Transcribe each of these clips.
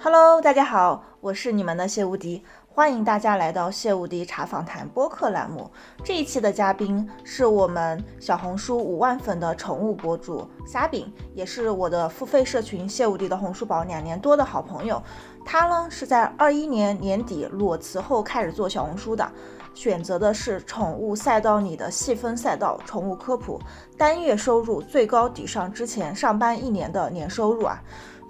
Hello，大家好，我是你们的谢无敌，欢迎大家来到谢无敌茶访谈播客栏目。这一期的嘉宾是我们小红书五万粉的宠物博主虾饼，也是我的付费社群谢无敌的红书宝两年多的好朋友。他呢是在二一年年底裸辞后开始做小红书的。选择的是宠物赛道里的细分赛道，宠物科普，单月收入最高抵上之前上班一年的年收入啊！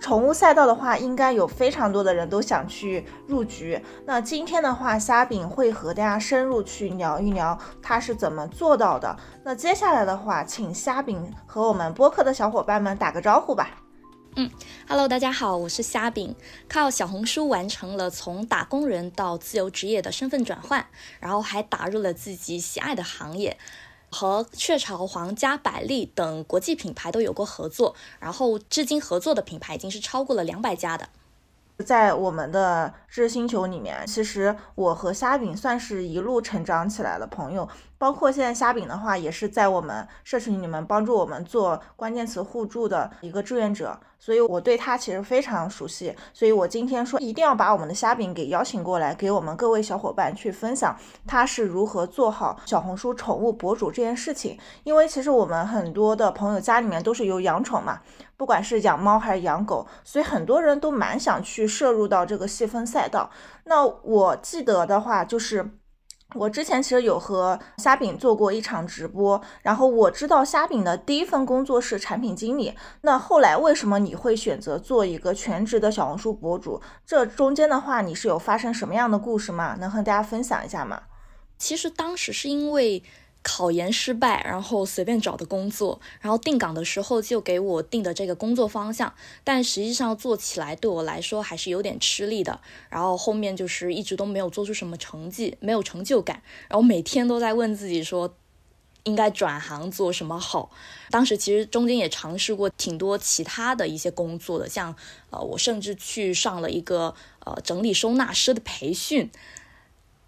宠物赛道的话，应该有非常多的人都想去入局。那今天的话，虾饼会和大家深入去聊一聊他是怎么做到的。那接下来的话，请虾饼和我们播客的小伙伴们打个招呼吧。嗯，Hello，大家好，我是虾饼，靠小红书完成了从打工人到自由职业的身份转换，然后还打入了自己喜爱的行业，和雀巢、皇家、百利等国际品牌都有过合作，然后至今合作的品牌已经是超过了两百家的。在我们的知识星球里面，其实我和虾饼算是一路成长起来的朋友。包括现在虾饼的话，也是在我们社群里面帮助我们做关键词互助的一个志愿者，所以我对他其实非常熟悉。所以我今天说一定要把我们的虾饼给邀请过来，给我们各位小伙伴去分享他是如何做好小红书宠物博主这件事情。因为其实我们很多的朋友家里面都是有养宠嘛，不管是养猫还是养狗，所以很多人都蛮想去摄入到这个细分赛道。那我记得的话就是。我之前其实有和虾饼做过一场直播，然后我知道虾饼的第一份工作是产品经理。那后来为什么你会选择做一个全职的小红书博主？这中间的话，你是有发生什么样的故事吗？能和大家分享一下吗？其实当时是因为。考研失败，然后随便找的工作，然后定岗的时候就给我定的这个工作方向，但实际上做起来对我来说还是有点吃力的。然后后面就是一直都没有做出什么成绩，没有成就感，然后每天都在问自己说应该转行做什么好。当时其实中间也尝试过挺多其他的一些工作的，像呃，我甚至去上了一个呃整理收纳师的培训。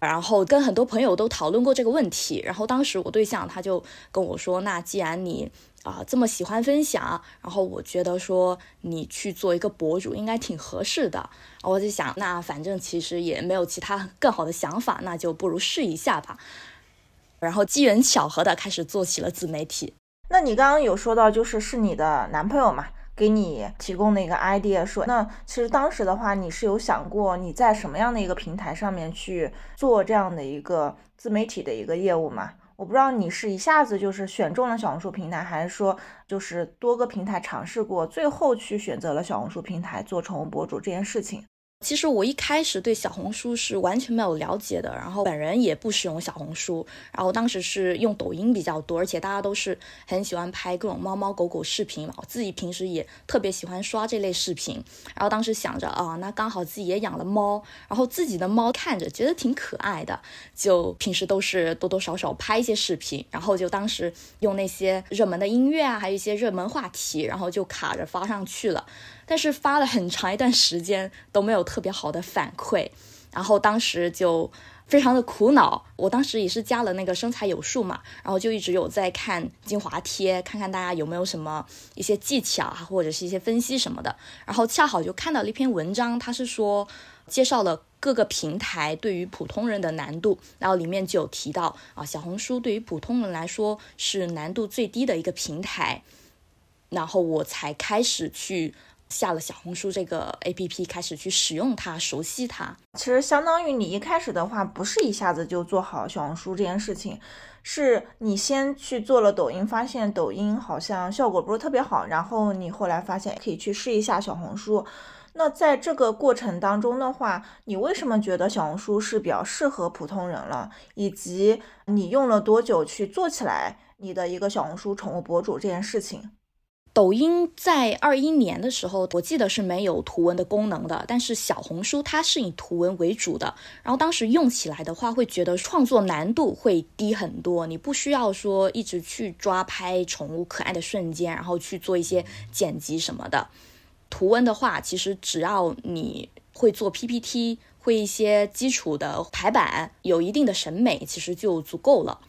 然后跟很多朋友都讨论过这个问题，然后当时我对象他就跟我说：“那既然你啊这么喜欢分享，然后我觉得说你去做一个博主应该挺合适的。”我就想，那反正其实也没有其他更好的想法，那就不如试一下吧。然后机缘巧合的开始做起了自媒体。那你刚刚有说到，就是是你的男朋友嘛？给你提供的一个 idea，说那其实当时的话，你是有想过你在什么样的一个平台上面去做这样的一个自媒体的一个业务吗？我不知道你是一下子就是选中了小红书平台，还是说就是多个平台尝试过，最后去选择了小红书平台做宠物博主这件事情。其实我一开始对小红书是完全没有了解的，然后本人也不使用小红书，然后当时是用抖音比较多，而且大家都是很喜欢拍各种猫猫狗狗视频嘛，我自己平时也特别喜欢刷这类视频，然后当时想着啊，那刚好自己也养了猫，然后自己的猫看着觉得挺可爱的，就平时都是多多少少拍一些视频，然后就当时用那些热门的音乐啊，还有一些热门话题，然后就卡着发上去了。但是发了很长一段时间都没有特别好的反馈，然后当时就非常的苦恼。我当时也是加了那个身材有数嘛，然后就一直有在看精华贴，看看大家有没有什么一些技巧啊，或者是一些分析什么的。然后恰好就看到了一篇文章，它是说介绍了各个平台对于普通人的难度，然后里面就有提到啊，小红书对于普通人来说是难度最低的一个平台，然后我才开始去。下了小红书这个 A P P，开始去使用它，熟悉它。其实相当于你一开始的话，不是一下子就做好小红书这件事情，是你先去做了抖音，发现抖音好像效果不是特别好，然后你后来发现可以去试一下小红书。那在这个过程当中的话，你为什么觉得小红书是比较适合普通人了？以及你用了多久去做起来你的一个小红书宠物博主这件事情？抖音在二一年的时候，我记得是没有图文的功能的，但是小红书它是以图文为主的。然后当时用起来的话，会觉得创作难度会低很多，你不需要说一直去抓拍宠物可爱的瞬间，然后去做一些剪辑什么的。图文的话，其实只要你会做 PPT，会一些基础的排版，有一定的审美，其实就足够了。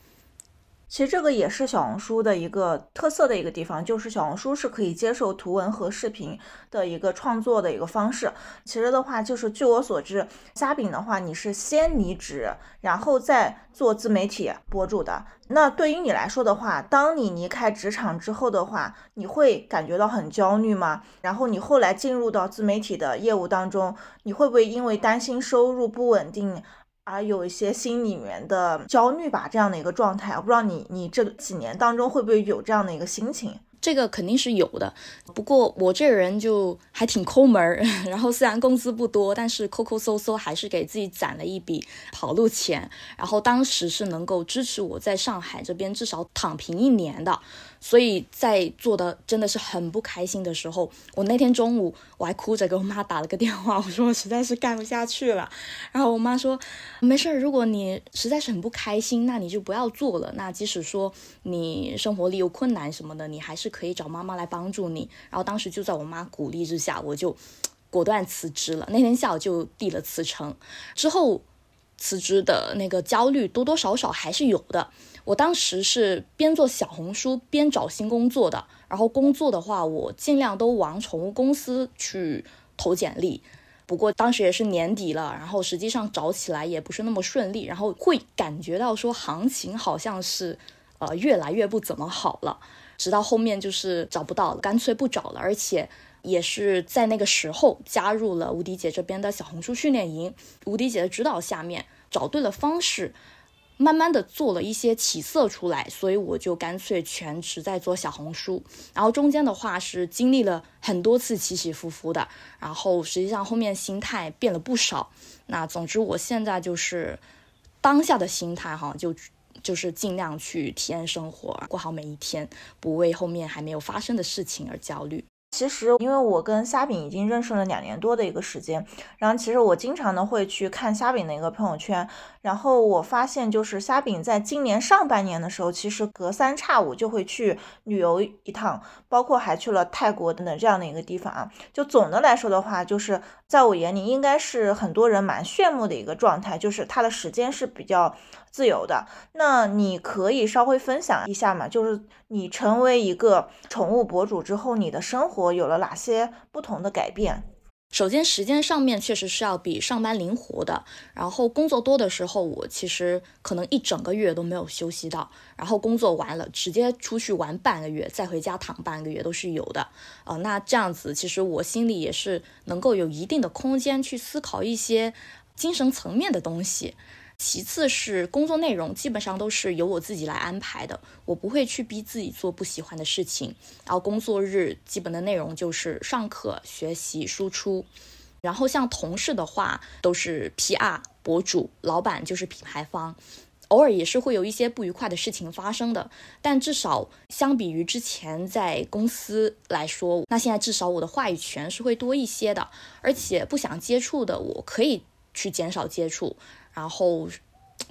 其实这个也是小红书的一个特色的一个地方，就是小红书是可以接受图文和视频的一个创作的一个方式。其实的话，就是据我所知，虾饼的话，你是先离职，然后再做自媒体博主的。那对于你来说的话，当你离开职场之后的话，你会感觉到很焦虑吗？然后你后来进入到自媒体的业务当中，你会不会因为担心收入不稳定？而有一些心里面的焦虑吧，这样的一个状态，我不知道你你这几年当中会不会有这样的一个心情。这个肯定是有的，不过我这人就还挺抠门儿，然后虽然工资不多，但是抠抠搜搜还是给自己攒了一笔跑路钱，然后当时是能够支持我在上海这边至少躺平一年的。所以在做的真的是很不开心的时候，我那天中午我还哭着给我妈打了个电话，我说我实在是干不下去了。然后我妈说没事儿，如果你实在是很不开心，那你就不要做了。那即使说你生活里有困难什么的，你还是可以找妈妈来帮助你。然后当时就在我妈鼓励之下，我就果断辞职了。那天下午就递了辞呈，之后辞职的那个焦虑多多少少还是有的。我当时是边做小红书边找新工作的，然后工作的话，我尽量都往宠物公司去投简历。不过当时也是年底了，然后实际上找起来也不是那么顺利，然后会感觉到说行情好像是呃越来越不怎么好了。直到后面就是找不到了，干脆不找了。而且也是在那个时候加入了吴迪姐这边的小红书训练营，吴迪姐的指导下面找对了方式。慢慢的做了一些起色出来，所以我就干脆全职在做小红书。然后中间的话是经历了很多次起起伏伏的，然后实际上后面心态变了不少。那总之我现在就是当下的心态哈，就就是尽量去体验生活，过好每一天，不为后面还没有发生的事情而焦虑。其实，因为我跟虾饼已经认识了两年多的一个时间，然后其实我经常的会去看虾饼的一个朋友圈，然后我发现就是虾饼在今年上半年的时候，其实隔三差五就会去旅游一趟，包括还去了泰国等等这样的一个地方啊。就总的来说的话，就是在我眼里，应该是很多人蛮羡慕的一个状态，就是他的时间是比较。自由的，那你可以稍微分享一下嘛？就是你成为一个宠物博主之后，你的生活有了哪些不同的改变？首先，时间上面确实是要比上班灵活的。然后工作多的时候，我其实可能一整个月都没有休息到。然后工作完了，直接出去玩半个月，再回家躺半个月都是有的。呃，那这样子，其实我心里也是能够有一定的空间去思考一些精神层面的东西。其次是工作内容，基本上都是由我自己来安排的，我不会去逼自己做不喜欢的事情。然后工作日基本的内容就是上课、学习、输出。然后像同事的话，都是 PR 博主，老板就是品牌方，偶尔也是会有一些不愉快的事情发生的。但至少相比于之前在公司来说，那现在至少我的话语权是会多一些的，而且不想接触的，我可以去减少接触。然后，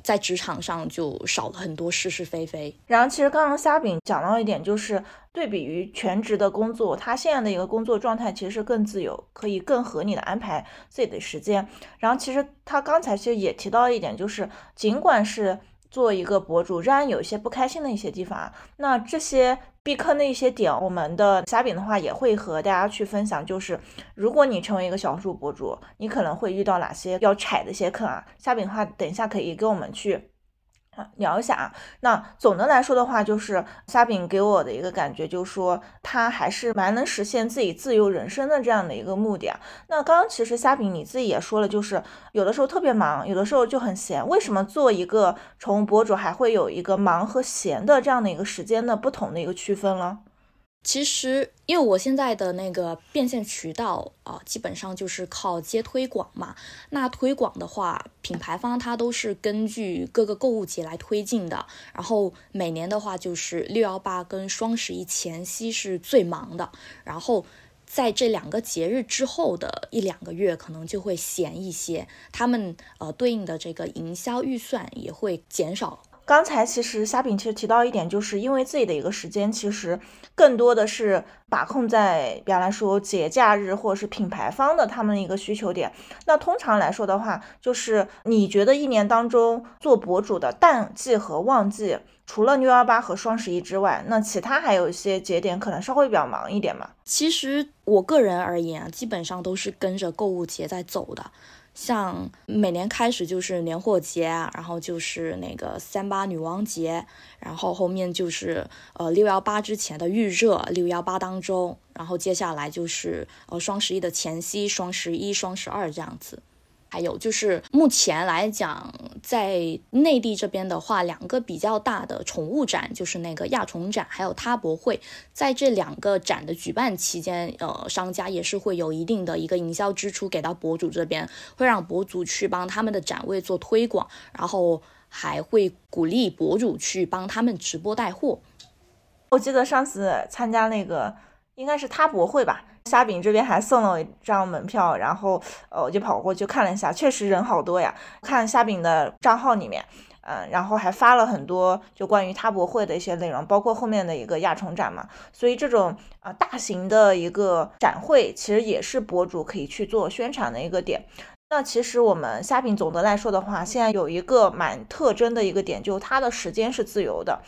在职场上就少了很多是是非非。然后，其实刚刚虾饼讲到一点，就是对比于全职的工作，他现在的一个工作状态其实更自由，可以更合理的安排自己的时间。然后，其实他刚才其实也提到一点，就是尽管是做一个博主，仍然有一些不开心的一些地方啊。那这些。避坑的一些点，我们的虾饼的话也会和大家去分享。就是如果你成为一个小红书博主，你可能会遇到哪些要踩的一些坑啊？虾饼的话，等一下可以给我们去。聊一下啊，那总的来说的话，就是虾饼给我的一个感觉，就是说他还是蛮能实现自己自由人生的这样的一个目的啊。那刚刚其实虾饼你自己也说了，就是有的时候特别忙，有的时候就很闲。为什么做一个宠物博主还会有一个忙和闲的这样的一个时间的不同的一个区分了？其实，因为我现在的那个变现渠道啊，基本上就是靠接推广嘛。那推广的话，品牌方它都是根据各个购物节来推进的。然后每年的话，就是六幺八跟双十一前夕是最忙的。然后在这两个节日之后的一两个月，可能就会闲一些，他们呃对应的这个营销预算也会减少。刚才其实虾饼其实提到一点，就是因为自己的一个时间，其实更多的是把控在，比方来说节假日或者是品牌方的他们的一个需求点。那通常来说的话，就是你觉得一年当中做博主的淡季和旺季。除了六幺八和双十一之外，那其他还有一些节点可能稍微比较忙一点嘛。其实我个人而言啊，基本上都是跟着购物节在走的。像每年开始就是年货节，然后就是那个三八女王节，然后后面就是呃六幺八之前的预热，六幺八当中，然后接下来就是呃双十一的前夕，双十一、双十二这样子。还有就是目前来讲，在内地这边的话，两个比较大的宠物展就是那个亚宠展，还有它博会。在这两个展的举办期间，呃，商家也是会有一定的一个营销支出给到博主这边，会让博主去帮他们的展位做推广，然后还会鼓励博主去帮他们直播带货。我记得上次参加那个应该是它博会吧。虾饼这边还送了我一张门票，然后呃我就跑过去看了一下，确实人好多呀。看虾饼的账号里面，嗯，然后还发了很多就关于他博会的一些内容，包括后面的一个亚宠展嘛。所以这种啊大型的一个展会，其实也是博主可以去做宣传的一个点。那其实我们虾饼总的来说的话，现在有一个蛮特征的一个点，就它的时间是自由的，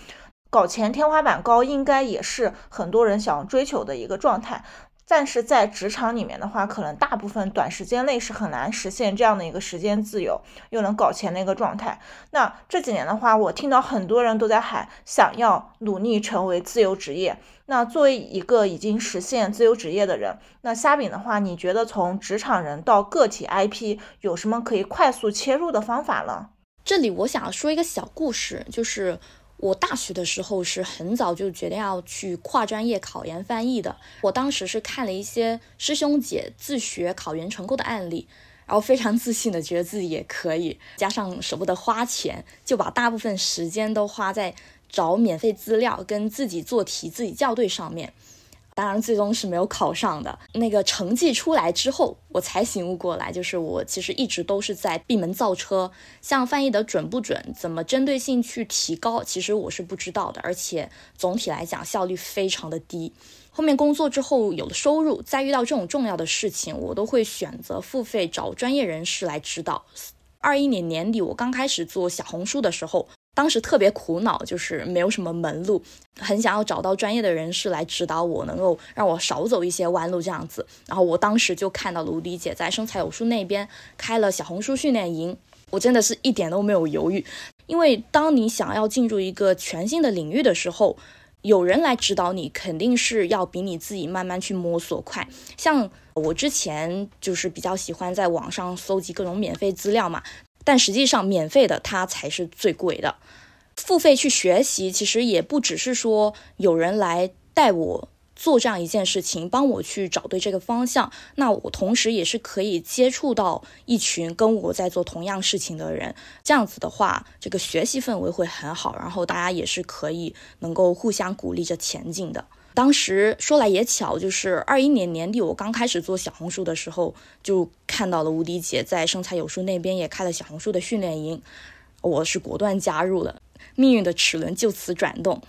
搞钱天花板高，应该也是很多人想追求的一个状态。但是在职场里面的话，可能大部分短时间内是很难实现这样的一个时间自由又能搞钱的一个状态。那这几年的话，我听到很多人都在喊想要努力成为自由职业。那作为一个已经实现自由职业的人，那虾饼的话，你觉得从职场人到个体 IP 有什么可以快速切入的方法呢？这里我想说一个小故事，就是。我大学的时候是很早就决定要去跨专业考研翻译的。我当时是看了一些师兄姐自学考研成功的案例，然后非常自信的觉得自己也可以，加上舍不得花钱，就把大部分时间都花在找免费资料跟自己做题、自己校对上面。当然，最终是没有考上的。那个成绩出来之后，我才醒悟过来，就是我其实一直都是在闭门造车。像翻译的准不准，怎么针对性去提高，其实我是不知道的。而且总体来讲，效率非常的低。后面工作之后有了收入，再遇到这种重要的事情，我都会选择付费找专业人士来指导。二一年年底，我刚开始做小红书的时候。当时特别苦恼，就是没有什么门路，很想要找到专业的人士来指导我，能够让我少走一些弯路这样子。然后我当时就看到卢迪姐在生财有术那边开了小红书训练营，我真的是一点都没有犹豫，因为当你想要进入一个全新的领域的时候，有人来指导你，肯定是要比你自己慢慢去摸索快。像我之前就是比较喜欢在网上搜集各种免费资料嘛。但实际上，免费的它才是最贵的。付费去学习，其实也不只是说有人来带我做这样一件事情，帮我去找对这个方向。那我同时也是可以接触到一群跟我在做同样事情的人。这样子的话，这个学习氛围会很好，然后大家也是可以能够互相鼓励着前进的。当时说来也巧，就是二一年年底，我刚开始做小红书的时候，就看到了无敌姐在生财有术那边也开了小红书的训练营，我是果断加入了，命运的齿轮就此转动。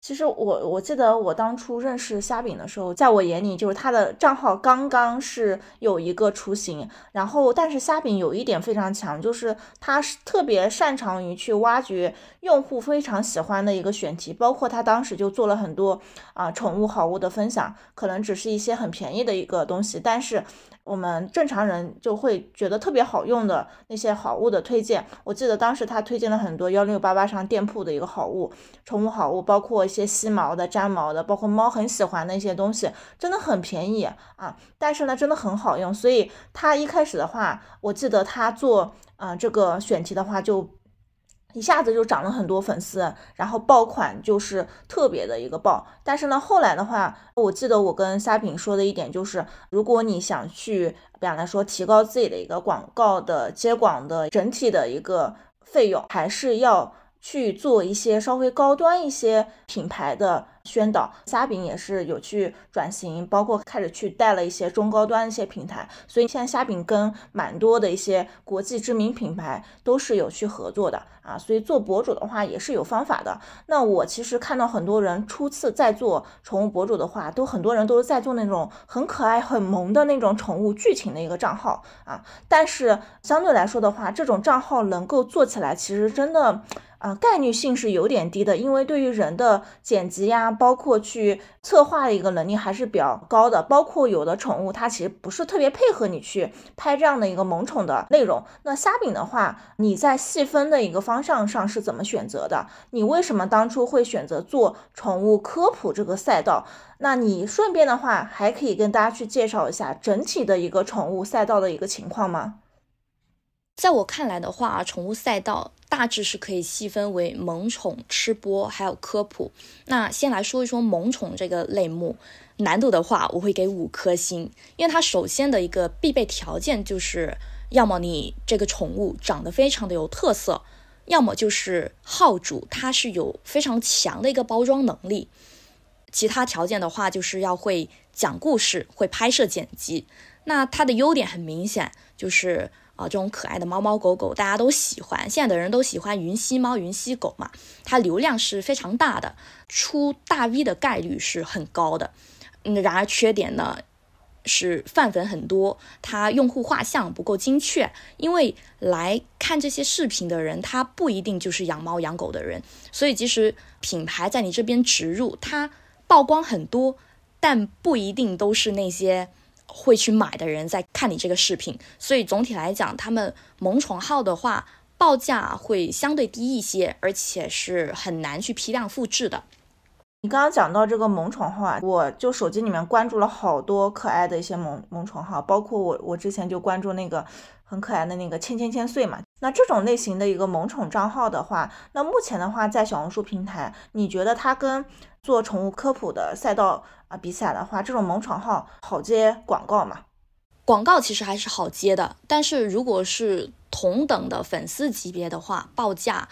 其实我我记得我当初认识虾饼的时候，在我眼里就是他的账号刚刚是有一个雏形，然后但是虾饼有一点非常强，就是他是特别擅长于去挖掘用户非常喜欢的一个选题，包括他当时就做了很多啊宠物好物的分享，可能只是一些很便宜的一个东西，但是。我们正常人就会觉得特别好用的那些好物的推荐，我记得当时他推荐了很多幺六八八上店铺的一个好物，宠物好物，包括一些吸毛的、粘毛的，包括猫很喜欢的一些东西，真的很便宜啊，但是呢，真的很好用。所以他一开始的话，我记得他做啊这个选题的话就。一下子就涨了很多粉丝，然后爆款就是特别的一个爆。但是呢，后来的话，我记得我跟虾饼说的一点就是，如果你想去，比方来说提高自己的一个广告的接广的整体的一个费用，还是要。去做一些稍微高端一些品牌的宣导，虾饼也是有去转型，包括开始去带了一些中高端一些平台，所以现在虾饼跟蛮多的一些国际知名品牌都是有去合作的啊，所以做博主的话也是有方法的。那我其实看到很多人初次在做宠物博主的话，都很多人都是在做那种很可爱很萌的那种宠物剧情的一个账号啊，但是相对来说的话，这种账号能够做起来，其实真的。啊，概率性是有点低的，因为对于人的剪辑呀，包括去策划的一个能力还是比较高的。包括有的宠物，它其实不是特别配合你去拍这样的一个萌宠的内容。那虾饼的话，你在细分的一个方向上是怎么选择的？你为什么当初会选择做宠物科普这个赛道？那你顺便的话，还可以跟大家去介绍一下整体的一个宠物赛道的一个情况吗？在我看来的话，宠物赛道大致是可以细分为萌宠、吃播，还有科普。那先来说一说萌宠这个类目，难度的话，我会给五颗星，因为它首先的一个必备条件就是，要么你这个宠物长得非常的有特色，要么就是号主它是有非常强的一个包装能力。其他条件的话，就是要会讲故事，会拍摄剪辑。那它的优点很明显，就是。啊，这种可爱的猫猫狗狗大家都喜欢，现在的人都喜欢云吸猫、云吸狗嘛，它流量是非常大的，出大 V 的概率是很高的。嗯，然而缺点呢是泛粉很多，它用户画像不够精确，因为来看这些视频的人，他不一定就是养猫养狗的人，所以即使品牌在你这边植入，它曝光很多，但不一定都是那些。会去买的人在看你这个视频，所以总体来讲，他们萌宠号的话，报价会相对低一些，而且是很难去批量复制的。你刚刚讲到这个萌宠号啊，我就手机里面关注了好多可爱的一些萌萌宠号，包括我我之前就关注那个很可爱的那个千千千岁嘛。那这种类型的一个萌宠账号的话，那目前的话在小红书平台，你觉得它跟做宠物科普的赛道？啊，比起来的话，这种萌宠号好接广告嘛？广告其实还是好接的，但是如果是同等的粉丝级别的话，报价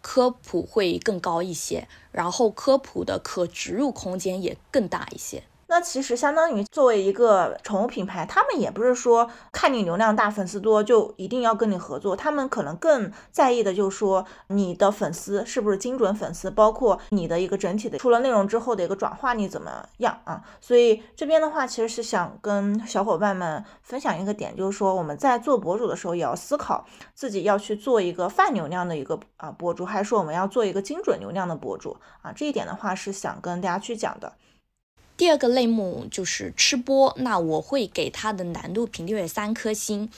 科普会更高一些，然后科普的可植入空间也更大一些。那其实相当于作为一个宠物品牌，他们也不是说看你流量大、粉丝多就一定要跟你合作，他们可能更在意的就是说你的粉丝是不是精准粉丝，包括你的一个整体的出了内容之后的一个转化率怎么样啊？所以这边的话，其实是想跟小伙伴们分享一个点，就是说我们在做博主的时候，也要思考自己要去做一个泛流量的一个啊博主，还是说我们要做一个精准流量的博主啊？这一点的话是想跟大家去讲的。第二个类目就是吃播，那我会给它的难度评定为三颗星。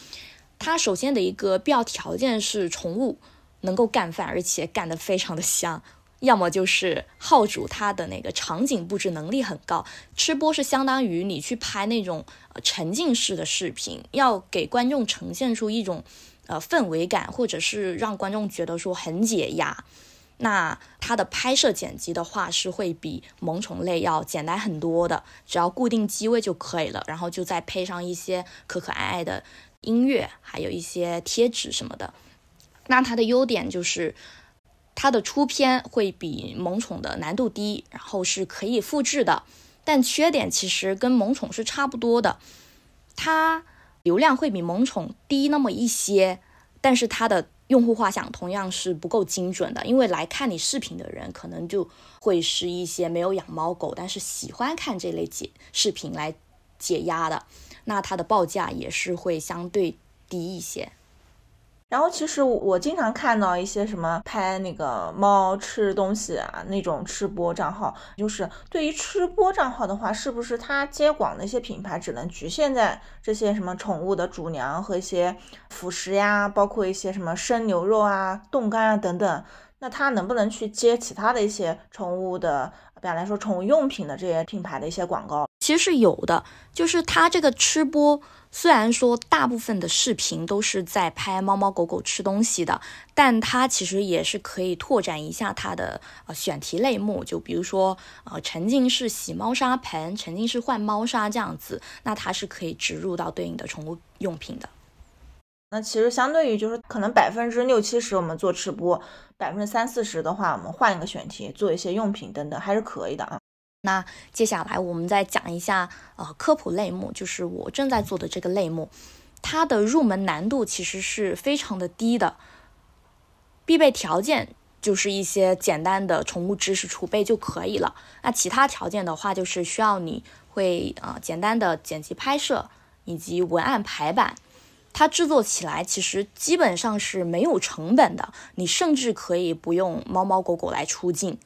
它首先的一个必要条件是宠物能够干饭，而且干得非常的香。要么就是号主他的那个场景布置能力很高。吃播是相当于你去拍那种沉浸式的视频，要给观众呈现出一种呃氛围感，或者是让观众觉得说很解压。那它的拍摄剪辑的话是会比萌宠类要简单很多的，只要固定机位就可以了，然后就再配上一些可可爱爱的音乐，还有一些贴纸什么的。那它的优点就是它的出片会比萌宠的难度低，然后是可以复制的。但缺点其实跟萌宠是差不多的，它流量会比萌宠低那么一些，但是它的。用户画像同样是不够精准的，因为来看你视频的人可能就会是一些没有养猫狗，但是喜欢看这类解视频来解压的，那它的报价也是会相对低一些。然后其实我经常看到一些什么拍那个猫吃东西啊那种吃播账号，就是对于吃播账号的话，是不是它接广的一些品牌只能局限在这些什么宠物的主粮和一些辅食呀，包括一些什么生牛肉啊、冻干啊等等，那它能不能去接其他的一些宠物的，比方来说宠物用品的这些品牌的一些广告？其实是有的，就是它这个吃播。虽然说大部分的视频都是在拍猫猫狗狗吃东西的，但它其实也是可以拓展一下它的呃选题类目，就比如说呃沉浸式洗猫砂盆、沉浸式换猫砂这样子，那它是可以植入到对应的宠物用品的。那其实相对于就是可能百分之六七十我们做吃播，百分之三四十的话，我们换一个选题做一些用品等等还是可以的啊。那接下来我们再讲一下，呃，科普类目，就是我正在做的这个类目，它的入门难度其实是非常的低的，必备条件就是一些简单的宠物知识储备就可以了。那其他条件的话，就是需要你会呃简单的剪辑拍摄以及文案排版。它制作起来其实基本上是没有成本的，你甚至可以不用猫猫狗狗来出镜。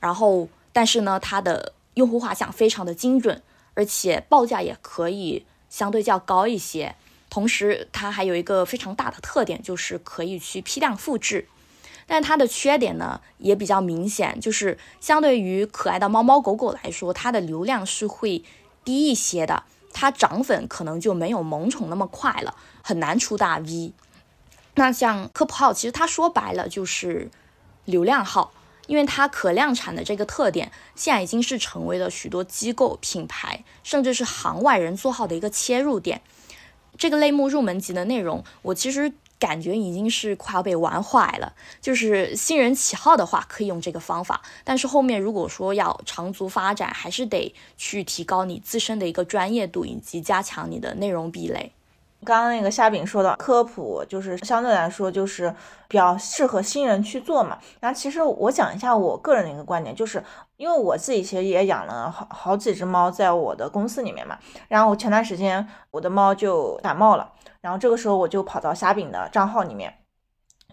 然后，但是呢，它的用户画像非常的精准，而且报价也可以相对较高一些。同时，它还有一个非常大的特点，就是可以去批量复制。但它的缺点呢也比较明显，就是相对于可爱的猫猫狗狗来说，它的流量是会低一些的。它涨粉可能就没有萌宠那么快了，很难出大 V。那像科普号，其实它说白了就是流量号，因为它可量产的这个特点，现在已经是成为了许多机构、品牌，甚至是行外人做号的一个切入点。这个类目入门级的内容，我其实。感觉已经是快要被玩坏了。就是新人起号的话，可以用这个方法，但是后面如果说要长足发展，还是得去提高你自身的一个专业度，以及加强你的内容壁垒。刚刚那个虾饼说的科普，就是相对来说就是比较适合新人去做嘛。然后其实我讲一下我个人的一个观点，就是因为我自己其实也养了好好几只猫在我的公司里面嘛。然后我前段时间我的猫就感冒了。然后这个时候我就跑到虾饼的账号里面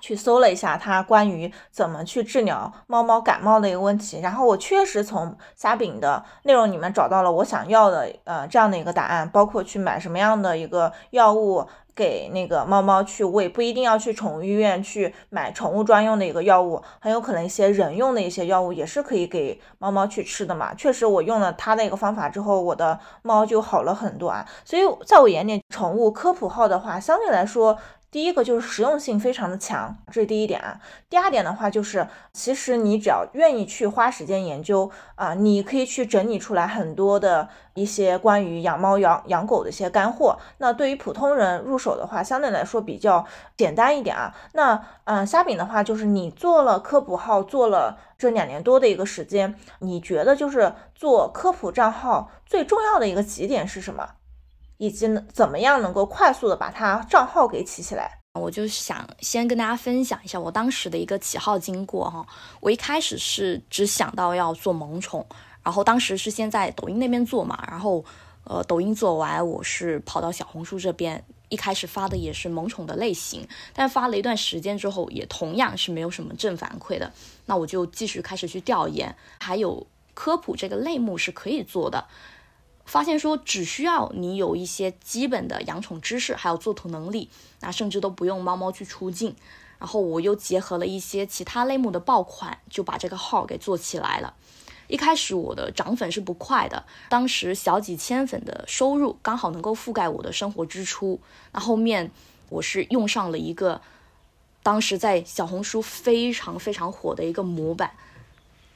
去搜了一下它关于怎么去治疗猫猫感冒的一个问题，然后我确实从虾饼的内容里面找到了我想要的呃这样的一个答案，包括去买什么样的一个药物。给那个猫猫去喂，不一定要去宠物医院去买宠物专用的一个药物，很有可能一些人用的一些药物也是可以给猫猫去吃的嘛。确实，我用了它的一个方法之后，我的猫就好了很多啊。所以，在我眼里，宠物科普号的话，相对来说。第一个就是实用性非常的强，这是第一点啊。第二点的话就是，其实你只要愿意去花时间研究啊，你可以去整理出来很多的一些关于养猫养养狗的一些干货。那对于普通人入手的话，相对来说比较简单一点啊。那嗯，虾饼的话就是你做了科普号做了这两年多的一个时间，你觉得就是做科普账号最重要的一个几点是什么？以及怎么样能够快速的把它账号给起起来？我就想先跟大家分享一下我当时的一个起号经过哈。我一开始是只想到要做萌宠，然后当时是先在抖音那边做嘛，然后呃抖音做完，我是跑到小红书这边，一开始发的也是萌宠的类型，但发了一段时间之后，也同样是没有什么正反馈的。那我就继续开始去调研，还有科普这个类目是可以做的。发现说只需要你有一些基本的养宠知识，还有做图能力，那甚至都不用猫猫去出镜。然后我又结合了一些其他类目的爆款，就把这个号给做起来了。一开始我的涨粉是不快的，当时小几千粉的收入刚好能够覆盖我的生活支出。那后面我是用上了一个当时在小红书非常非常火的一个模板。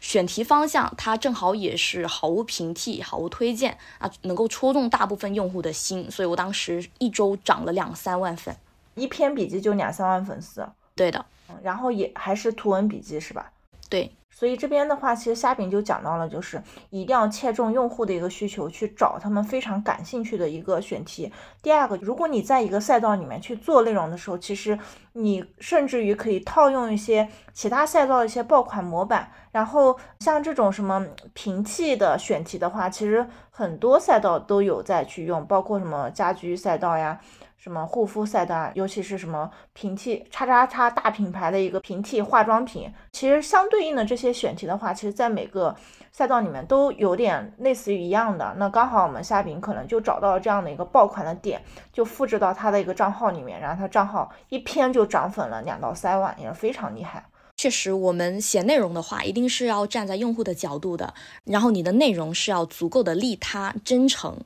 选题方向，它正好也是毫无平替、毫无推荐啊，能够戳中大部分用户的心，所以我当时一周涨了两三万粉，一篇笔记就两三万粉丝。对的，然后也还是图文笔记是吧？对。所以这边的话，其实虾饼就讲到了，就是一定要切中用户的一个需求，去找他们非常感兴趣的一个选题。第二个，如果你在一个赛道里面去做内容的时候，其实你甚至于可以套用一些其他赛道的一些爆款模板。然后像这种什么平替的选题的话，其实很多赛道都有在去用，包括什么家居赛道呀。什么护肤赛道，尤其是什么平替叉叉叉大品牌的一个平替化妆品，其实相对应的这些选题的话，其实在每个赛道里面都有点类似于一样的。那刚好我们虾饼可能就找到了这样的一个爆款的点，就复制到他的一个账号里面，然后他账号一篇就涨粉了两到三万，也是非常厉害。确实，我们写内容的话，一定是要站在用户的角度的，然后你的内容是要足够的利他、真诚。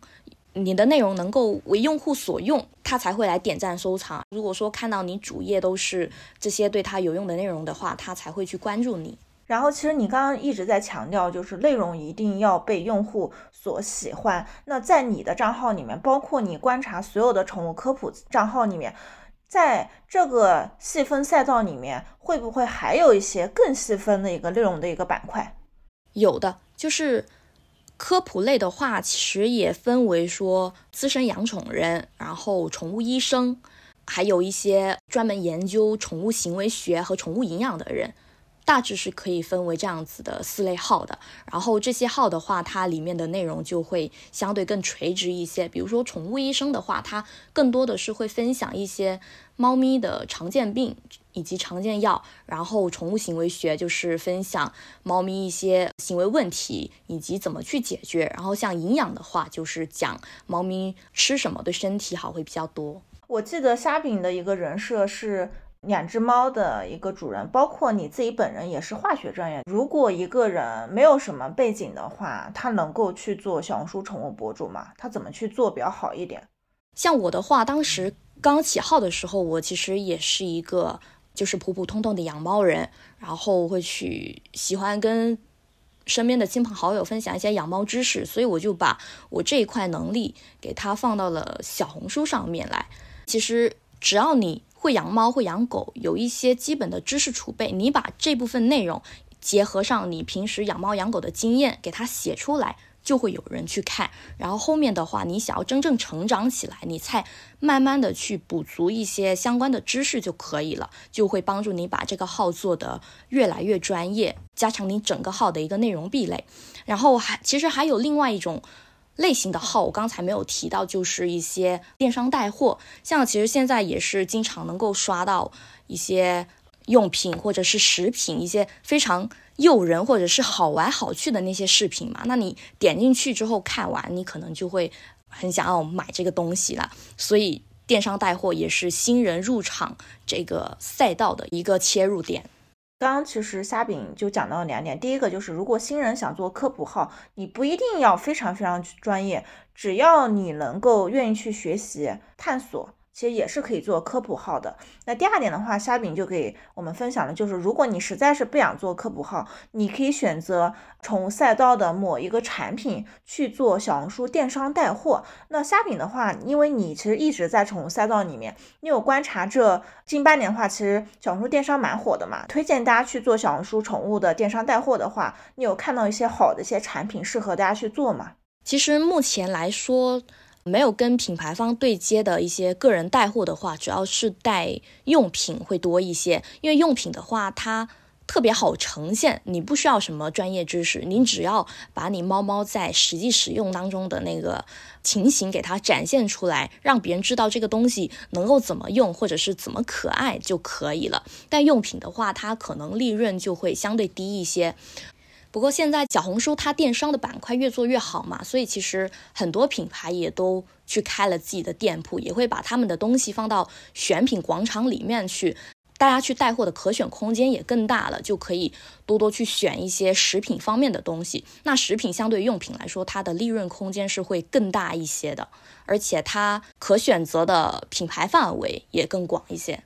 你的内容能够为用户所用，他才会来点赞收藏。如果说看到你主页都是这些对他有用的内容的话，他才会去关注你。然后，其实你刚刚一直在强调，就是内容一定要被用户所喜欢。那在你的账号里面，包括你观察所有的宠物科普账号里面，在这个细分赛道里面，会不会还有一些更细分的一个内容的一个板块？有的，就是。科普类的话，其实也分为说资深养宠人，然后宠物医生，还有一些专门研究宠物行为学和宠物营养的人。大致是可以分为这样子的四类号的。然后这些号的话，它里面的内容就会相对更垂直一些。比如说宠物医生的话，它更多的是会分享一些猫咪的常见病以及常见药。然后宠物行为学就是分享猫咪一些行为问题以及怎么去解决。然后像营养的话，就是讲猫咪吃什么对身体好会比较多。我记得虾饼的一个人设是。两只猫的一个主人，包括你自己本人也是化学专业。如果一个人没有什么背景的话，他能够去做小红书宠物博主吗？他怎么去做比较好一点？像我的话，当时刚起号的时候，我其实也是一个就是普普通通的养猫人，然后会去喜欢跟身边的亲朋好友分享一些养猫知识，所以我就把我这一块能力给它放到了小红书上面来。其实只要你。会养猫，会养狗，有一些基本的知识储备。你把这部分内容结合上你平时养猫养狗的经验，给它写出来，就会有人去看。然后后面的话，你想要真正成长起来，你才慢慢的去补足一些相关的知识就可以了，就会帮助你把这个号做得越来越专业，加强你整个号的一个内容壁垒。然后还其实还有另外一种。类型的号我刚才没有提到，就是一些电商带货，像其实现在也是经常能够刷到一些用品或者是食品，一些非常诱人或者是好玩好趣的那些视频嘛。那你点进去之后看完，你可能就会很想要买这个东西了。所以电商带货也是新人入场这个赛道的一个切入点。刚刚其实虾饼就讲到两点，第一个就是如果新人想做科普号，你不一定要非常非常专业，只要你能够愿意去学习探索。其实也是可以做科普号的。那第二点的话，虾饼就给我们分享的就是，如果你实在是不想做科普号，你可以选择宠物赛道的某一个产品去做小红书电商带货。那虾饼的话，因为你其实一直在宠物赛道里面，你有观察这近半年的话，其实小红书电商蛮火的嘛。推荐大家去做小红书宠物的电商带货的话，你有看到一些好的一些产品适合大家去做吗？其实目前来说。没有跟品牌方对接的一些个人带货的话，主要是带用品会多一些。因为用品的话，它特别好呈现，你不需要什么专业知识，你只要把你猫猫在实际使用当中的那个情形给它展现出来，让别人知道这个东西能够怎么用或者是怎么可爱就可以了。但用品的话，它可能利润就会相对低一些。不过现在小红书它电商的板块越做越好嘛，所以其实很多品牌也都去开了自己的店铺，也会把他们的东西放到选品广场里面去，大家去带货的可选空间也更大了，就可以多多去选一些食品方面的东西。那食品相对用品来说，它的利润空间是会更大一些的，而且它可选择的品牌范围也更广一些。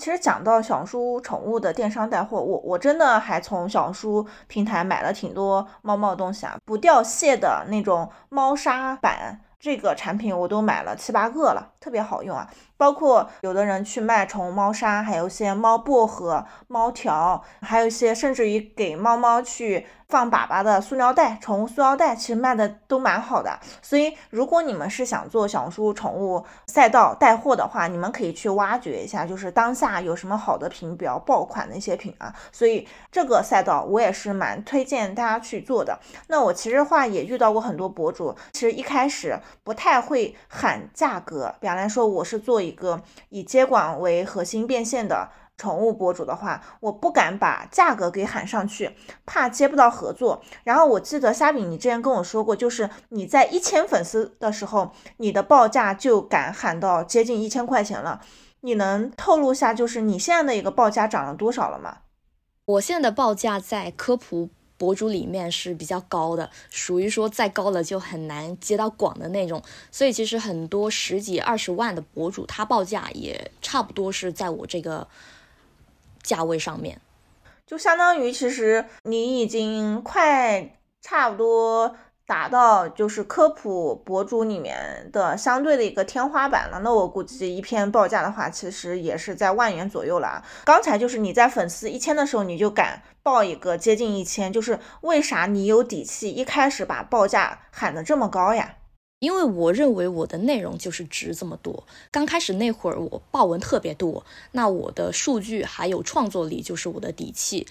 其实讲到小红书宠物的电商带货，我我真的还从小红书平台买了挺多猫猫的东西啊，不掉屑的那种猫砂板，这个产品我都买了七八个了，特别好用啊。包括有的人去卖宠物猫砂，还有一些猫薄荷、猫条，还有一些甚至于给猫猫去。放粑粑的塑料袋，宠物塑料袋其实卖的都蛮好的，所以如果你们是想做小红书宠物赛道带货的话，你们可以去挖掘一下，就是当下有什么好的品比较爆款的一些品啊。所以这个赛道我也是蛮推荐大家去做的。那我其实话也遇到过很多博主，其实一开始不太会喊价格，方来说我是做一个以接管为核心变现的。宠物博主的话，我不敢把价格给喊上去，怕接不到合作。然后我记得虾饼，你之前跟我说过，就是你在一千粉丝的时候，你的报价就敢喊到接近一千块钱了。你能透露下，就是你现在的一个报价涨了多少了吗？我现在的报价在科普博主里面是比较高的，属于说再高了就很难接到广的那种。所以其实很多十几二十万的博主，他报价也差不多是在我这个。价位上面，就相当于其实你已经快差不多达到就是科普博主里面的相对的一个天花板了。那我估计一篇报价的话，其实也是在万元左右了。刚才就是你在粉丝一千的时候，你就敢报一个接近一千，就是为啥你有底气一开始把报价喊得这么高呀？因为我认为我的内容就是值这么多。刚开始那会儿，我报文特别多，那我的数据还有创作力就是我的底气。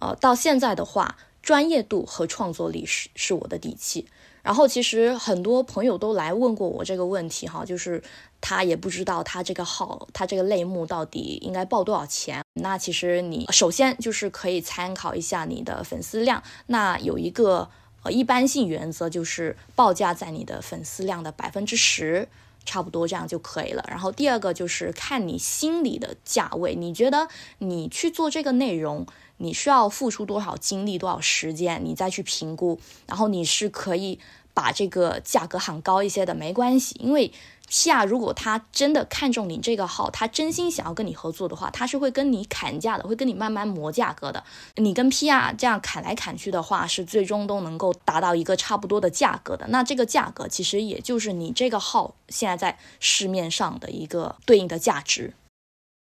呃，到现在的话，专业度和创作力是是我的底气。然后其实很多朋友都来问过我这个问题哈，就是他也不知道他这个号他这个类目到底应该报多少钱。那其实你首先就是可以参考一下你的粉丝量，那有一个呃一般性原则就是报价在你的粉丝量的百分之十，差不多这样就可以了。然后第二个就是看你心里的价位，你觉得你去做这个内容。你需要付出多少精力、多少时间，你再去评估，然后你是可以把这个价格喊高一些的，没关系。因为 PR 如果他真的看中你这个号，他真心想要跟你合作的话，他是会跟你砍价的，会跟你慢慢磨价格的。你跟 PR 这样砍来砍去的话，是最终都能够达到一个差不多的价格的。那这个价格其实也就是你这个号现在在市面上的一个对应的价值。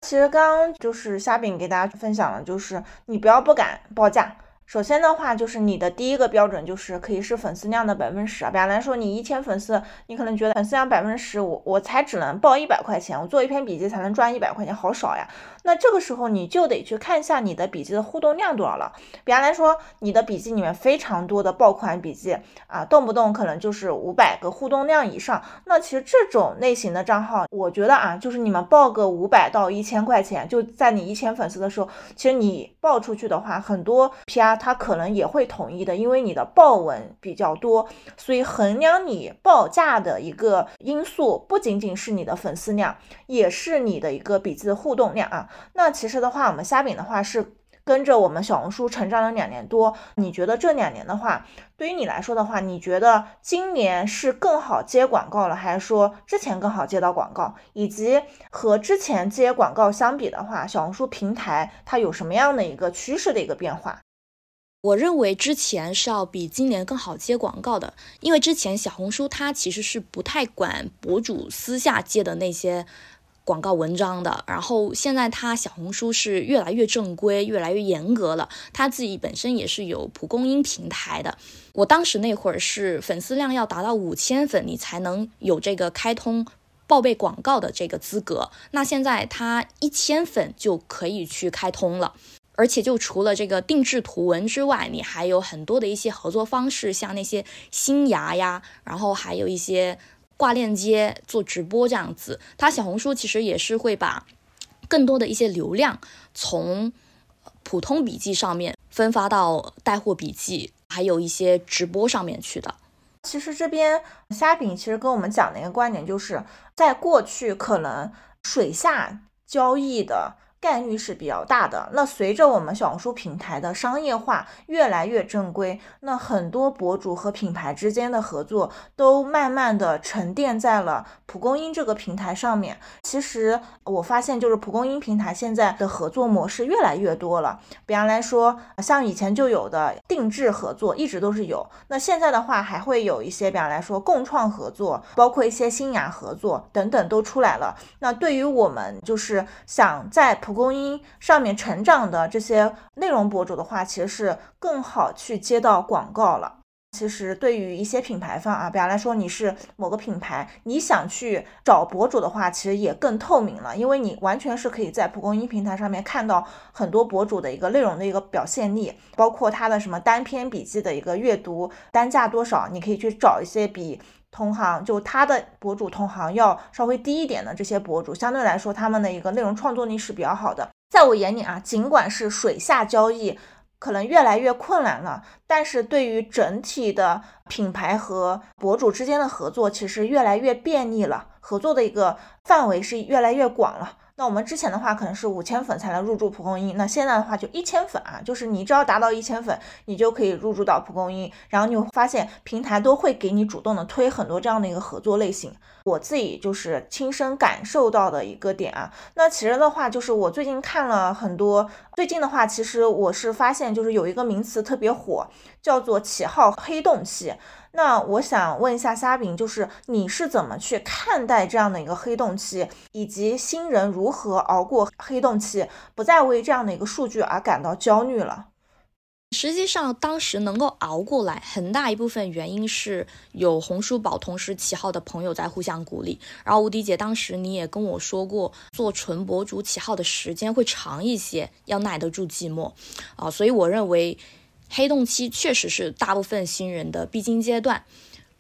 其实刚刚就是虾饼给大家分享了，就是你不要不敢报价。首先的话，就是你的第一个标准就是可以是粉丝量的百分之十啊。比方来说，你一千粉丝，你可能觉得粉丝量百分之十，我我才只能报一百块钱，我做一篇笔记才能赚一百块钱，好少呀。那这个时候你就得去看一下你的笔记的互动量多少了。比方来说，你的笔记里面非常多的爆款笔记啊，动不动可能就是五百个互动量以上。那其实这种类型的账号，我觉得啊，就是你们报个五百到一千块钱，就在你一千粉丝的时候，其实你报出去的话，很多 PR。他可能也会统一的，因为你的报文比较多，所以衡量你报价的一个因素不仅仅是你的粉丝量，也是你的一个笔记的互动量啊。那其实的话，我们虾饼的话是跟着我们小红书成长了两年多，你觉得这两年的话，对于你来说的话，你觉得今年是更好接广告了，还是说之前更好接到广告？以及和之前接广告相比的话，小红书平台它有什么样的一个趋势的一个变化？我认为之前是要比今年更好接广告的，因为之前小红书它其实是不太管博主私下接的那些广告文章的，然后现在它小红书是越来越正规、越来越严格了，它自己本身也是有蒲公英平台的。我当时那会儿是粉丝量要达到五千粉，你才能有这个开通报备广告的这个资格，那现在它一千粉就可以去开通了。而且就除了这个定制图文之外，你还有很多的一些合作方式，像那些新芽呀，然后还有一些挂链接、做直播这样子。它小红书其实也是会把更多的一些流量从普通笔记上面分发到带货笔记，还有一些直播上面去的。其实这边虾饼其实跟我们讲的一个观点，就是在过去可能水下交易的。概率是比较大的。那随着我们小红书平台的商业化越来越正规，那很多博主和品牌之间的合作都慢慢的沉淀在了蒲公英这个平台上面。其实我发现，就是蒲公英平台现在的合作模式越来越多了。比方来说，像以前就有的定制合作，一直都是有。那现在的话，还会有一些，比方来说共创合作，包括一些新雅合作等等都出来了。那对于我们就是想在蒲蒲公英上面成长的这些内容博主的话，其实是更好去接到广告了。其实对于一些品牌方啊，比方来说你是某个品牌，你想去找博主的话，其实也更透明了，因为你完全是可以在蒲公英平台上面看到很多博主的一个内容的一个表现力，包括他的什么单篇笔记的一个阅读单价多少，你可以去找一些比。同行就他的博主同行要稍微低一点的这些博主，相对来说他们的一个内容创作力是比较好的。在我眼里啊，尽管是水下交易可能越来越困难了，但是对于整体的品牌和博主之间的合作，其实越来越便利了，合作的一个范围是越来越广了。那我们之前的话可能是五千粉才能入驻蒲公英，那现在的话就一千粉啊，就是你只要达到一千粉，你就可以入驻到蒲公英。然后你会发现平台都会给你主动的推很多这样的一个合作类型。我自己就是亲身感受到的一个点啊。那其实的话，就是我最近看了很多，最近的话，其实我是发现就是有一个名词特别火，叫做起号黑洞期。那我想问一下虾饼，就是你是怎么去看待这样的一个黑洞期，以及新人如何熬过黑洞期，不再为这样的一个数据而感到焦虑了？实际上，当时能够熬过来，很大一部分原因是有红书宝同时起号的朋友在互相鼓励。然后，无敌姐当时你也跟我说过，做纯博主起号的时间会长一些，要耐得住寂寞啊。所以，我认为黑洞期确实是大部分新人的必经阶段。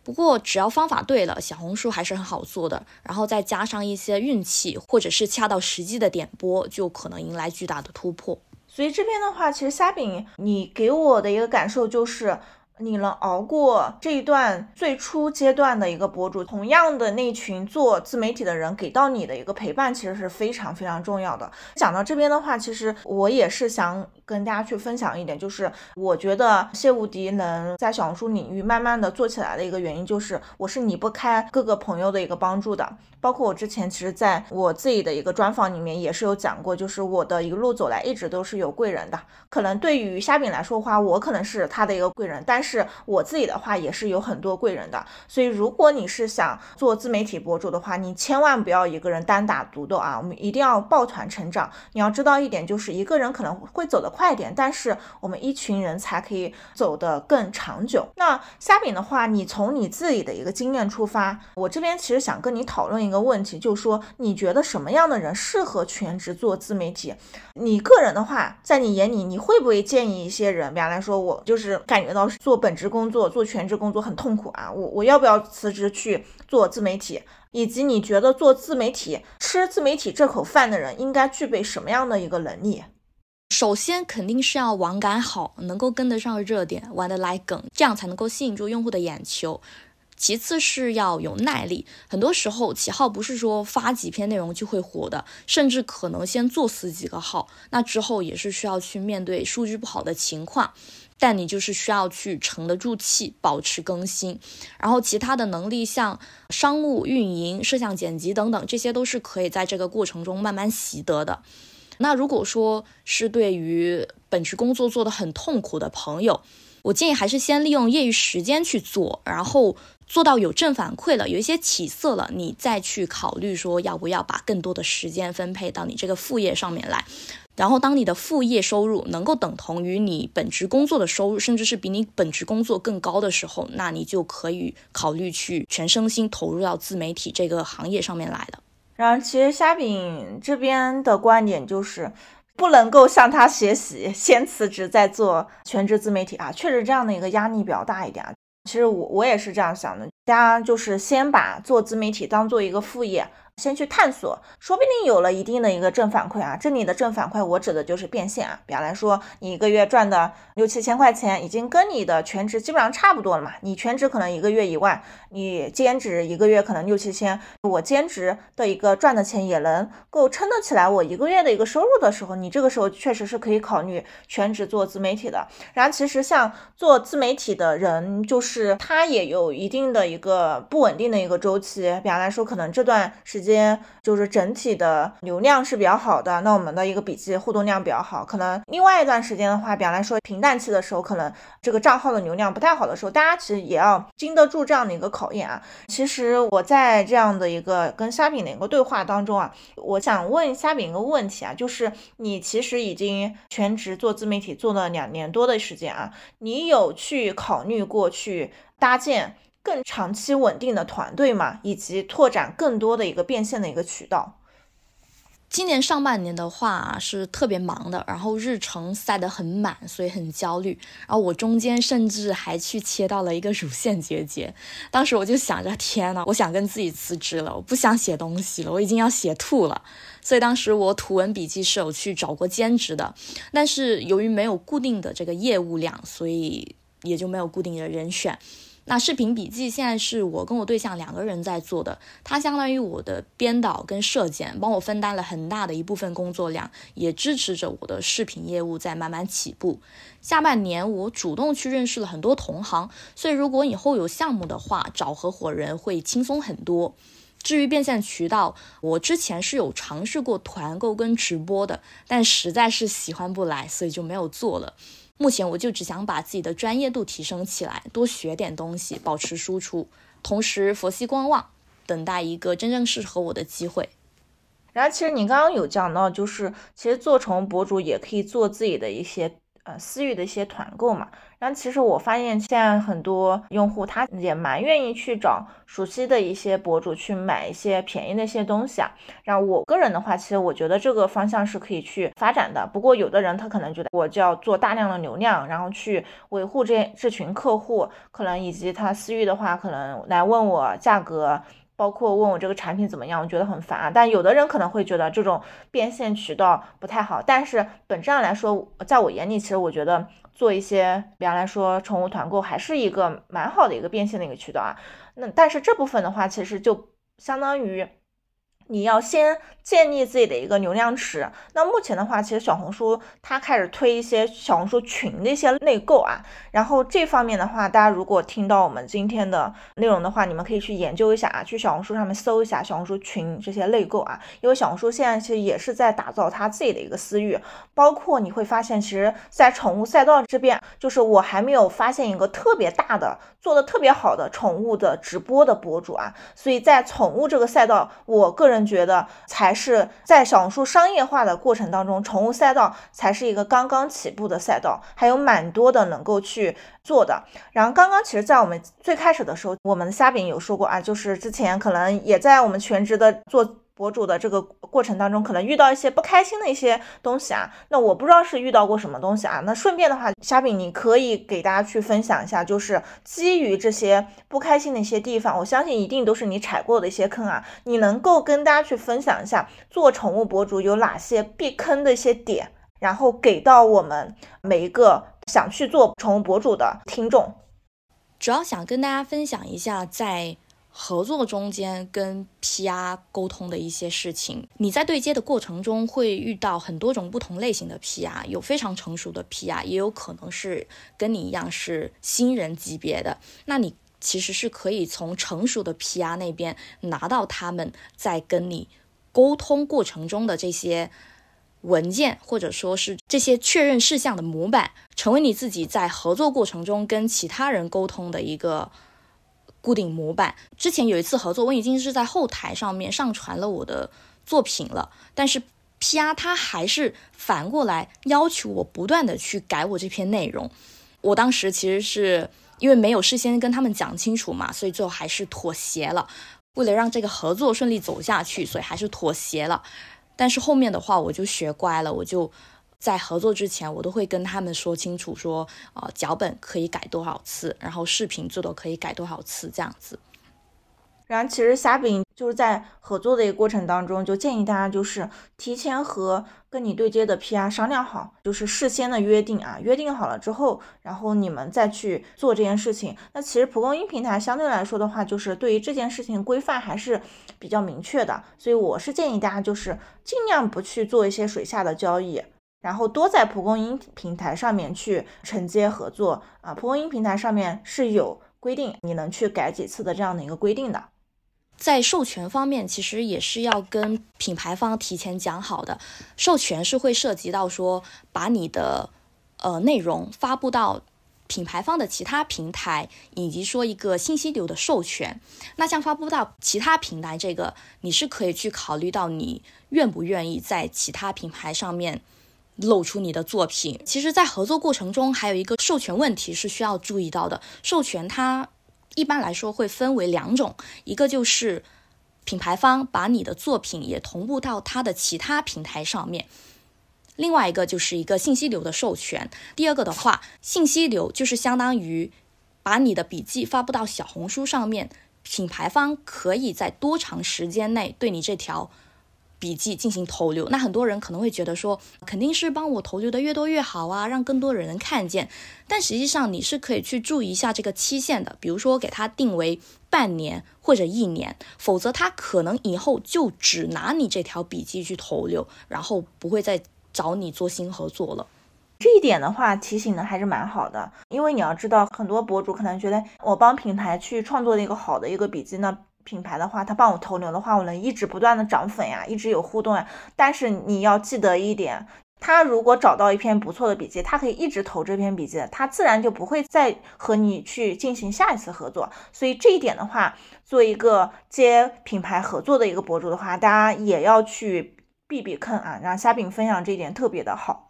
不过，只要方法对了，小红书还是很好做的。然后再加上一些运气，或者是恰到时机的点播，就可能迎来巨大的突破。所以这边的话，其实虾饼，你给我的一个感受就是，你能熬过这一段最初阶段的一个博主，同样的那群做自媒体的人给到你的一个陪伴，其实是非常非常重要的。讲到这边的话，其实我也是想。跟大家去分享一点，就是我觉得谢无敌能在小红书领域慢慢的做起来的一个原因，就是我是离不开各个朋友的一个帮助的。包括我之前其实在我自己的一个专访里面也是有讲过，就是我的一路走来一直都是有贵人的。可能对于虾饼来说的话，我可能是他的一个贵人，但是我自己的话也是有很多贵人的。所以如果你是想做自媒体博主的话，你千万不要一个人单打独斗啊，我们一定要抱团成长。你要知道一点，就是一个人可能会走得。快点，但是我们一群人才可以走得更长久。那虾饼的话，你从你自己的一个经验出发，我这边其实想跟你讨论一个问题，就是说你觉得什么样的人适合全职做自媒体？你个人的话，在你眼里，你会不会建议一些人，比方来说，我就是感觉到做本职工作、做全职工作很痛苦啊，我我要不要辞职去做自媒体？以及你觉得做自媒体、吃自媒体这口饭的人应该具备什么样的一个能力？首先肯定是要网感好，能够跟得上热点，玩得来梗，这样才能够吸引住用户的眼球。其次是要有耐力，很多时候起号不是说发几篇内容就会火的，甚至可能先做死几个号，那之后也是需要去面对数据不好的情况。但你就是需要去沉得住气，保持更新。然后其他的能力像商务运营、摄像剪辑等等，这些都是可以在这个过程中慢慢习得的。那如果说是对于本职工作做得很痛苦的朋友，我建议还是先利用业余时间去做，然后做到有正反馈了，有一些起色了，你再去考虑说要不要把更多的时间分配到你这个副业上面来。然后当你的副业收入能够等同于你本职工作的收入，甚至是比你本职工作更高的时候，那你就可以考虑去全身心投入到自媒体这个行业上面来了。然后，其实虾饼这边的观点就是，不能够向他学习，先辞职再做全职自媒体啊，确实这样的一个压力比较大一点。其实我我也是这样想的，大家就是先把做自媒体当做一个副业。先去探索，说不定有了一定的一个正反馈啊。这里的正反馈，我指的就是变现啊。比方来说，你一个月赚的六七千块钱，已经跟你的全职基本上差不多了嘛。你全职可能一个月一万，你兼职一个月可能六七千，我兼职的一个赚的钱也能够撑得起来我一个月的一个收入的时候，你这个时候确实是可以考虑全职做自媒体的。然后其实像做自媒体的人，就是他也有一定的一个不稳定的一个周期。比方来说，可能这段时间就是整体的流量是比较好的，那我们的一个笔记互动量比较好。可能另外一段时间的话，比方来说平淡期的时候，可能这个账号的流量不太好的时候，大家其实也要经得住这样的一个考验啊。其实我在这样的一个跟虾饼的一个对话当中啊，我想问虾饼一个问题啊，就是你其实已经全职做自媒体做了两年多的时间啊，你有去考虑过去搭建？更长期稳定的团队嘛，以及拓展更多的一个变现的一个渠道。今年上半年的话是特别忙的，然后日程塞得很满，所以很焦虑。然后我中间甚至还去切到了一个乳腺结节，当时我就想着，天呐，我想跟自己辞职了，我不想写东西了，我已经要写吐了。所以当时我图文笔记是有去找过兼职的，但是由于没有固定的这个业务量，所以也就没有固定的人选。那视频笔记现在是我跟我对象两个人在做的，他相当于我的编导跟摄剪，帮我分担了很大的一部分工作量，也支持着我的视频业务在慢慢起步。下半年我主动去认识了很多同行，所以如果以后有项目的话，找合伙人会轻松很多。至于变现渠道，我之前是有尝试过团购跟直播的，但实在是喜欢不来，所以就没有做了。目前我就只想把自己的专业度提升起来，多学点东西，保持输出，同时佛系观望，等待一个真正适合我的机会。然后，其实你刚刚有讲到，就是其实做成博主也可以做自己的一些呃私域的一些团购嘛。然后其实我发现现在很多用户他也蛮愿意去找熟悉的一些博主去买一些便宜的一些东西啊。然后我个人的话，其实我觉得这个方向是可以去发展的。不过有的人他可能觉得我就要做大量的流量，然后去维护这这群客户，可能以及他私域的话，可能来问我价格。包括问我这个产品怎么样，我觉得很烦啊。但有的人可能会觉得这种变现渠道不太好。但是本质上来说，在我眼里，其实我觉得做一些，比方来说宠物团购，还是一个蛮好的一个变现的一个渠道啊。那但是这部分的话，其实就相当于。你要先建立自己的一个流量池。那目前的话，其实小红书它开始推一些小红书群的一些内购啊。然后这方面的话，大家如果听到我们今天的内容的话，你们可以去研究一下啊，去小红书上面搜一下小红书群这些内购啊。因为小红书现在其实也是在打造它自己的一个私域，包括你会发现，其实，在宠物赛道这边，就是我还没有发现一个特别大的、做的特别好的宠物的直播的博主啊。所以在宠物这个赛道，我个人。人觉得才是在小红书商业化的过程当中，宠物赛道才是一个刚刚起步的赛道，还有蛮多的能够去做的。然后刚刚其实，在我们最开始的时候，我们的虾饼有说过啊，就是之前可能也在我们全职的做。博主的这个过程当中，可能遇到一些不开心的一些东西啊，那我不知道是遇到过什么东西啊。那顺便的话，虾饼你可以给大家去分享一下，就是基于这些不开心的一些地方，我相信一定都是你踩过的一些坑啊。你能够跟大家去分享一下，做宠物博主有哪些避坑的一些点，然后给到我们每一个想去做宠物博主的听众。主要想跟大家分享一下，在。合作中间跟 PR 沟通的一些事情，你在对接的过程中会遇到很多种不同类型的 PR，有非常成熟的 PR，也有可能是跟你一样是新人级别的。那你其实是可以从成熟的 PR 那边拿到他们在跟你沟通过程中的这些文件，或者说是这些确认事项的模板，成为你自己在合作过程中跟其他人沟通的一个。固定模板。之前有一次合作，我已经是在后台上面上传了我的作品了，但是 PR 他还是反过来要求我不断的去改我这篇内容。我当时其实是因为没有事先跟他们讲清楚嘛，所以最后还是妥协了。为了让这个合作顺利走下去，所以还是妥协了。但是后面的话我就学乖了，我就。在合作之前，我都会跟他们说清楚，说，呃，脚本可以改多少次，然后视频最多可以改多少次，这样子。然后其实虾饼就是在合作的一个过程当中，就建议大家就是提前和跟你对接的 PR 商量好，就是事先的约定啊，约定好了之后，然后你们再去做这件事情。那其实蒲公英平台相对来说的话，就是对于这件事情规范还是比较明确的，所以我是建议大家就是尽量不去做一些水下的交易。然后多在蒲公英平台上面去承接合作啊，蒲公英平台上面是有规定，你能去改几次的这样的一个规定的。在授权方面，其实也是要跟品牌方提前讲好的，授权是会涉及到说把你的呃内容发布到品牌方的其他平台，以及说一个信息流的授权。那像发布到其他平台这个，你是可以去考虑到你愿不愿意在其他品牌上面。露出你的作品，其实，在合作过程中，还有一个授权问题是需要注意到的。授权它一般来说会分为两种，一个就是品牌方把你的作品也同步到它的其他平台上面，另外一个就是一个信息流的授权。第二个的话，信息流就是相当于把你的笔记发布到小红书上面，品牌方可以在多长时间内对你这条。笔记进行投流，那很多人可能会觉得说，肯定是帮我投流的越多越好啊，让更多人能看见。但实际上，你是可以去注意一下这个期限的，比如说给它定为半年或者一年，否则他可能以后就只拿你这条笔记去投流，然后不会再找你做新合作了。这一点的话，提醒的还是蛮好的，因为你要知道，很多博主可能觉得我帮品牌去创作了一个好的一个笔记呢。品牌的话，他帮我投流的话，我能一直不断的涨粉呀，一直有互动呀。但是你要记得一点，他如果找到一篇不错的笔记，他可以一直投这篇笔记，他自然就不会再和你去进行下一次合作。所以这一点的话，做一个接品牌合作的一个博主的话，大家也要去避避坑啊。让虾饼分享这一点特别的好。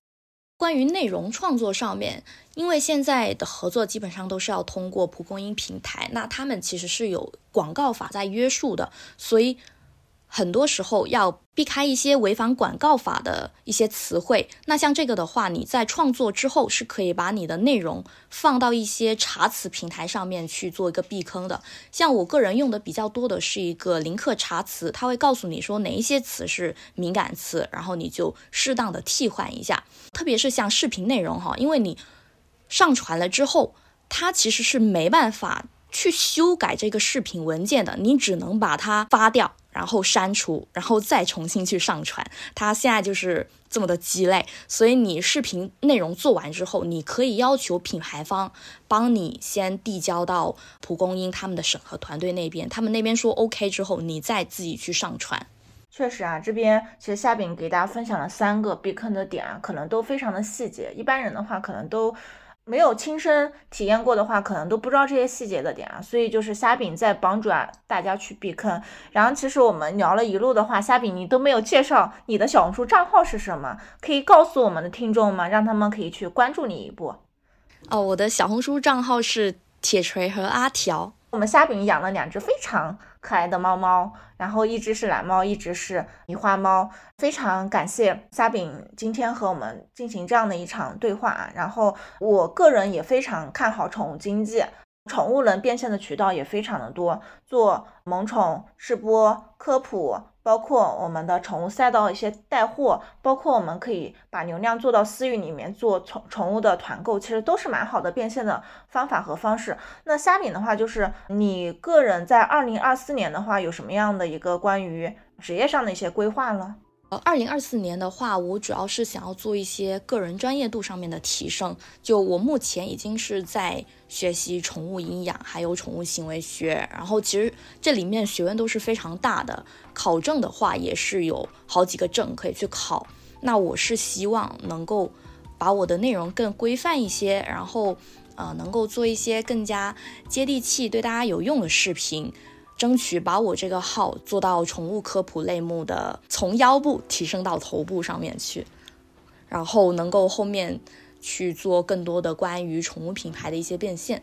关于内容创作上面，因为现在的合作基本上都是要通过蒲公英平台，那他们其实是有广告法在约束的，所以。很多时候要避开一些违反广告法的一些词汇。那像这个的话，你在创作之后是可以把你的内容放到一些查词平台上面去做一个避坑的。像我个人用的比较多的是一个林克查词，它会告诉你说哪一些词是敏感词，然后你就适当的替换一下。特别是像视频内容哈，因为你上传了之后，它其实是没办法去修改这个视频文件的，你只能把它发掉。然后删除，然后再重新去上传，它现在就是这么的鸡肋。所以你视频内容做完之后，你可以要求品牌方帮你先递交到蒲公英他们的审核团队那边，他们那边说 OK 之后，你再自己去上传。确实啊，这边其实夏饼给大家分享了三个避坑的点啊，可能都非常的细节，一般人的话可能都。没有亲身体验过的话，可能都不知道这些细节的点啊，所以就是虾饼在帮助啊大家去避坑。然后其实我们聊了一路的话，虾饼你都没有介绍你的小红书账号是什么，可以告诉我们的听众吗？让他们可以去关注你一步。哦，我的小红书账号是铁锤和阿条。我们虾饼养了两只非常可爱的猫猫，然后一只是蓝猫，一只是狸花猫。非常感谢虾饼今天和我们进行这样的一场对话啊！然后我个人也非常看好宠物经济，宠物能变现的渠道也非常的多，做萌宠试播科普。包括我们的宠物赛道一些带货，包括我们可以把流量做到私域里面做宠宠物的团购，其实都是蛮好的变现的方法和方式。那虾饼的话，就是你个人在二零二四年的话，有什么样的一个关于职业上的一些规划呢？二零二四年的话，我主要是想要做一些个人专业度上面的提升。就我目前已经是在学习宠物营养，还有宠物行为学，然后其实这里面学问都是非常大的。考证的话，也是有好几个证可以去考。那我是希望能够把我的内容更规范一些，然后呃，能够做一些更加接地气、对大家有用的视频。争取把我这个号做到宠物科普类目的，从腰部提升到头部上面去，然后能够后面去做更多的关于宠物品牌的一些变现，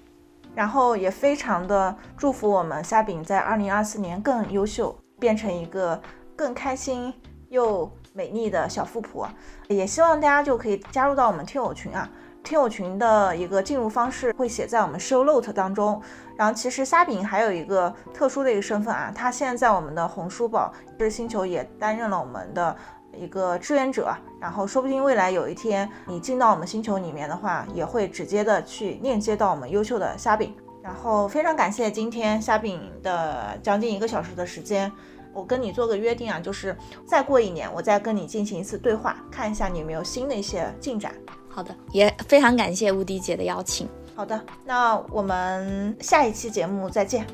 然后也非常的祝福我们虾饼在二零二四年更优秀，变成一个更开心又美丽的小富婆，也希望大家就可以加入到我们听友群啊。听友群的一个进入方式会写在我们 show note 当中。然后其实虾饼还有一个特殊的一个身份啊，他现在在我们的红书宝知识星球也担任了我们的一个志愿者。然后说不定未来有一天你进到我们星球里面的话，也会直接的去链接到我们优秀的虾饼。然后非常感谢今天虾饼的将近一个小时的时间。我跟你做个约定啊，就是再过一年我再跟你进行一次对话，看一下你有没有新的一些进展。好的，也非常感谢无敌姐的邀请。好的，那我们下一期节目再见。